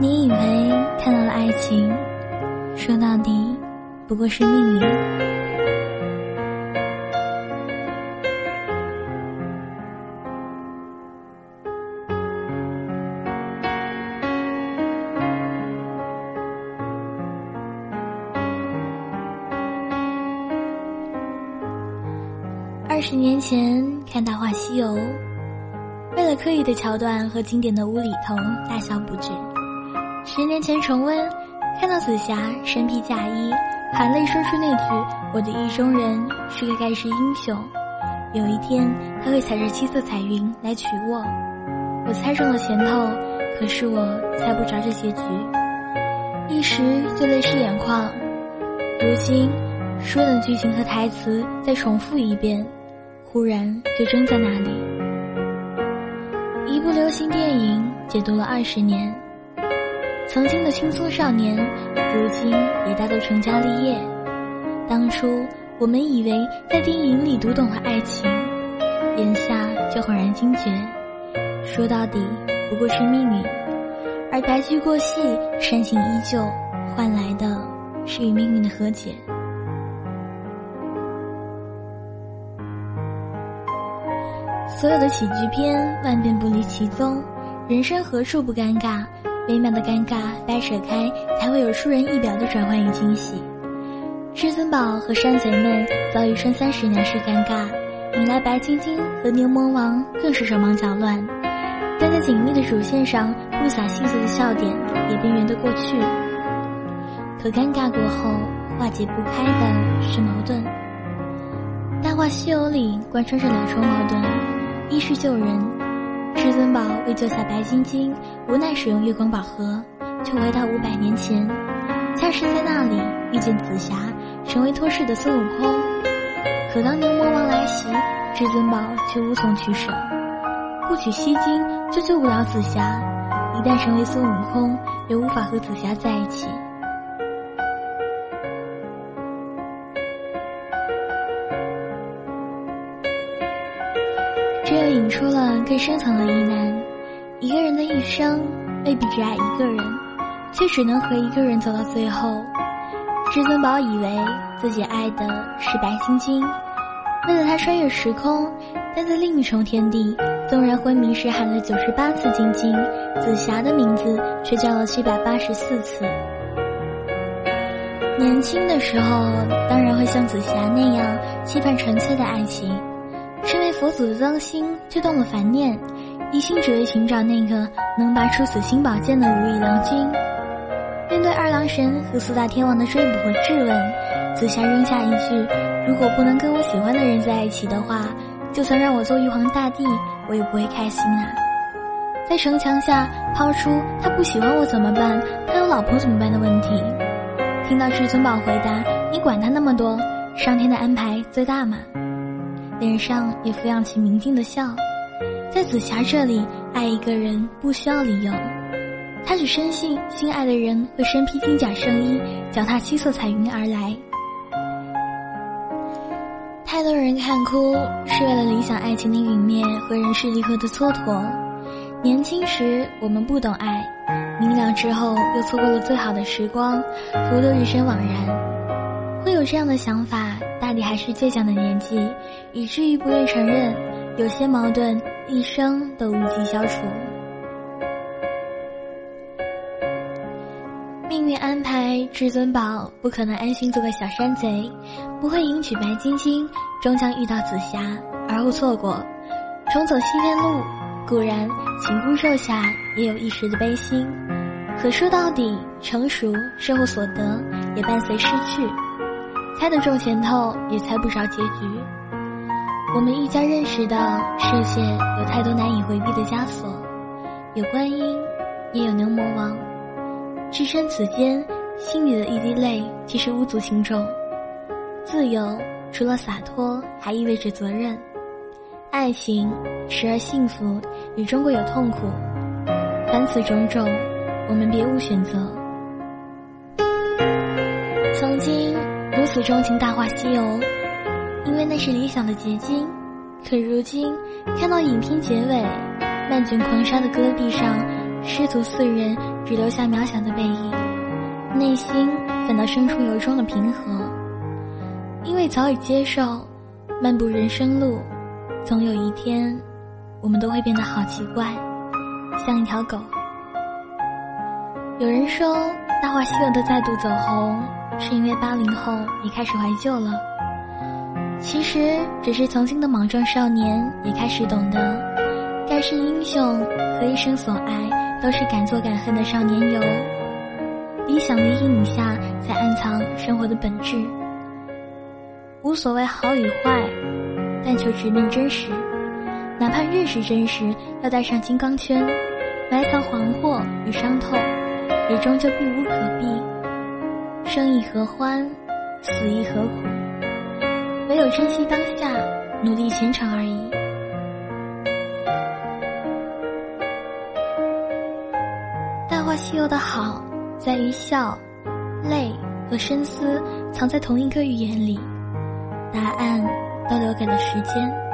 你以为看到了爱情，说到底不过是命运。二十年前看《大话西游》，为了刻意的桥段和经典的无厘头，大笑不止。十年前重温，看到紫霞身披嫁衣，含泪说出那句“我的意中人是个盖世英雄”，有一天他会踩着七色彩云来娶我。我猜中了前头，可是我猜不着这结局，一时就泪湿眼眶。如今，书的剧情和台词再重复一遍。忽然就怔在那里。一部流行电影解读了二十年，曾经的青葱少年，如今也大都成家立业。当初我们以为在电影里读懂了爱情，眼下却恍然惊觉，说到底不过是命运。而白驹过隙，深情依旧，换来的是与命运的和解。所有的喜剧片万变不离其宗，人生何处不尴尬？微妙的尴尬掰扯开，才会有出人意表的转换与惊喜。至尊宝和山贼们遭遇穿三十年是尴尬，引来白晶晶和牛魔王更是手忙脚乱。但在紧密的主线上不洒细碎的笑点也便圆得过去。可尴尬过后，化解不开的是矛盾。《大话西游》里贯穿着两重矛盾。一是救人，至尊宝为救下白晶晶，无奈使用月光宝盒，却回到五百年前，恰是在那里遇见紫霞，成为托世的孙悟空。可当牛魔王来袭，至尊宝却无从取舍，不取西经就救不了紫霞，一旦成为孙悟空，也无法和紫霞在一起。这又引出了更深层的疑难：一个人的一生未必只爱一个人，却只能和一个人走到最后。至尊宝以为自己爱的是白晶晶，为了她穿越时空，但在另一重天地，纵然昏迷时喊了九十八次晶晶，紫霞的名字却叫了七百八十四次。年轻的时候，当然会像紫霞那样期盼纯粹的爱情。身为佛祖的当心却动了凡念，一心只为寻找那个能拔出紫心宝剑的如意郎君。面对二郎神和四大天王的追捕和质问，紫霞扔下一句：“如果不能跟我喜欢的人在一起的话，就算让我做玉皇大帝，我也不会开心啊。”在城墙下抛出“他不喜欢我怎么办？他有老婆怎么办”的问题，听到至尊宝回答：“你管他那么多，上天的安排最大嘛。”脸上也浮扬起明净的笑，在紫霞这里，爱一个人不需要理由，她只深信心爱的人会身披金甲圣衣，脚踏七色彩云而来。太多人看哭，是为了理想爱情的陨灭和人世离合的蹉跎。年轻时我们不懂爱，明了之后又错过了最好的时光，徒留一身惘然。会有这样的想法。大抵还是倔强的年纪，以至于不愿承认有些矛盾一生都无计消除。命运安排，至尊宝不可能安心做个小山贼，不会迎娶白晶晶，终将遇到紫霞，而后错过，重走西天路。固然情枯瘦下，也有一时的悲心，可说到底，成熟生活所得，也伴随失去。猜得中前头，也猜不着结局。我们愈加认识到，世界有太多难以回避的枷锁，有观音，也有牛魔王。置身此间，心里的一滴泪，其实无足轻重。自由除了洒脱，还意味着责任。爱情时而幸福，也终归有痛苦。凡此种种，我们别无选择。曾经。如此钟情《大话西游》，因为那是理想的结晶。可如今看到影片结尾，漫卷狂沙的戈壁上，师徒四人只留下渺小的背影，内心反倒生出由衷的平和，因为早已接受，漫步人生路，总有一天，我们都会变得好奇怪，像一条狗。有人说，《大话西游》的再度走红，是因为八零后也开始怀旧了。其实，只是曾经的莽撞少年也开始懂得，盖世英雄和一生所爱，都是敢做敢恨的少年游。理想的阴影下，才暗藏生活的本质。无所谓好与坏，但求直面真实。哪怕认识真实，要带上金刚圈，埋藏惶惑与伤痛。也终究避无可避，生亦何欢，死亦何苦？唯有珍惜当下，努力前程而已。《大话西游》的好，在于笑、泪和深思藏在同一个语言里，答案都留给了时间。